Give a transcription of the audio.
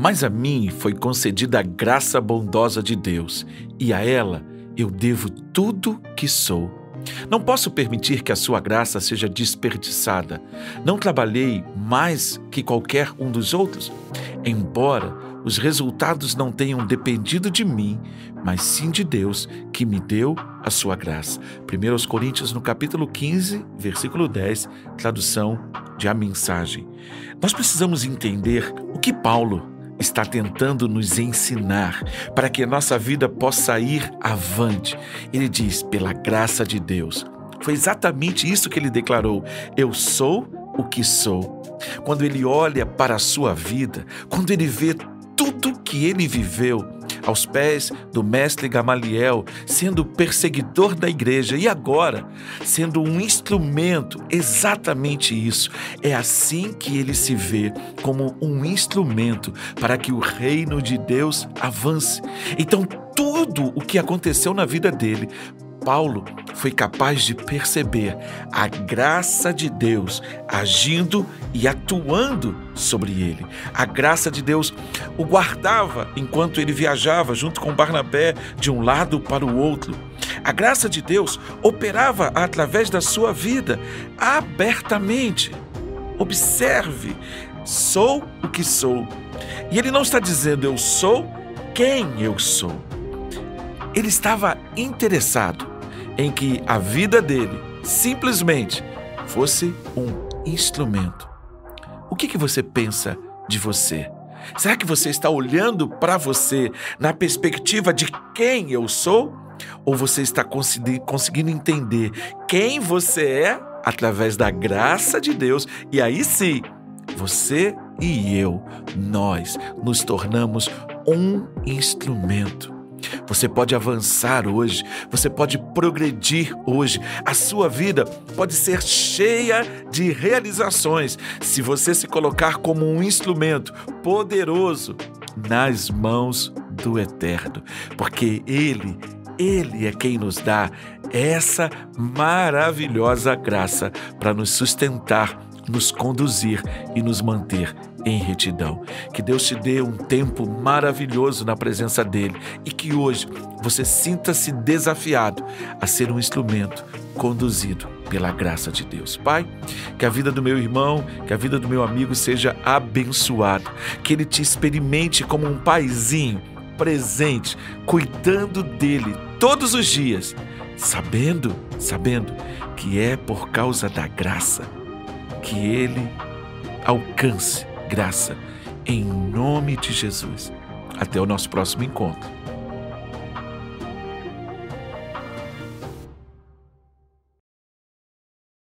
Mas a mim foi concedida a graça bondosa de Deus, e a ela eu devo tudo que sou. Não posso permitir que a sua graça seja desperdiçada. Não trabalhei mais que qualquer um dos outros, embora os resultados não tenham dependido de mim, mas sim de Deus que me deu a sua graça. 1 Coríntios no capítulo 15, versículo 10, tradução de a mensagem. Nós precisamos entender o que Paulo está tentando nos ensinar para que a nossa vida possa ir avante. Ele diz: pela graça de Deus. Foi exatamente isso que ele declarou: Eu sou o que sou. Quando ele olha para a sua vida, quando ele vê tudo que ele viveu, aos pés do mestre Gamaliel, sendo perseguidor da igreja e agora sendo um instrumento, exatamente isso. É assim que ele se vê como um instrumento para que o reino de Deus avance. Então, tudo o que aconteceu na vida dele Paulo foi capaz de perceber a graça de Deus agindo e atuando sobre ele. A graça de Deus o guardava enquanto ele viajava junto com Barnabé de um lado para o outro. A graça de Deus operava através da sua vida abertamente. Observe, sou o que sou. E ele não está dizendo eu sou quem eu sou. Ele estava interessado em que a vida dele simplesmente fosse um instrumento. O que, que você pensa de você? Será que você está olhando para você na perspectiva de quem eu sou? Ou você está conseguindo entender quem você é através da graça de Deus? E aí sim, você e eu, nós nos tornamos um instrumento você pode avançar hoje, você pode progredir hoje. A sua vida pode ser cheia de realizações se você se colocar como um instrumento poderoso nas mãos do Eterno, porque Ele, Ele é quem nos dá essa maravilhosa graça para nos sustentar, nos conduzir e nos manter em retidão. Que Deus te dê um tempo maravilhoso na presença dele e que hoje você sinta-se desafiado a ser um instrumento conduzido pela graça de Deus. Pai, que a vida do meu irmão, que a vida do meu amigo seja abençoada, que ele te experimente como um paizinho presente, cuidando dele todos os dias, sabendo, sabendo que é por causa da graça que ele alcance graça. Em nome de Jesus. Até o nosso próximo encontro.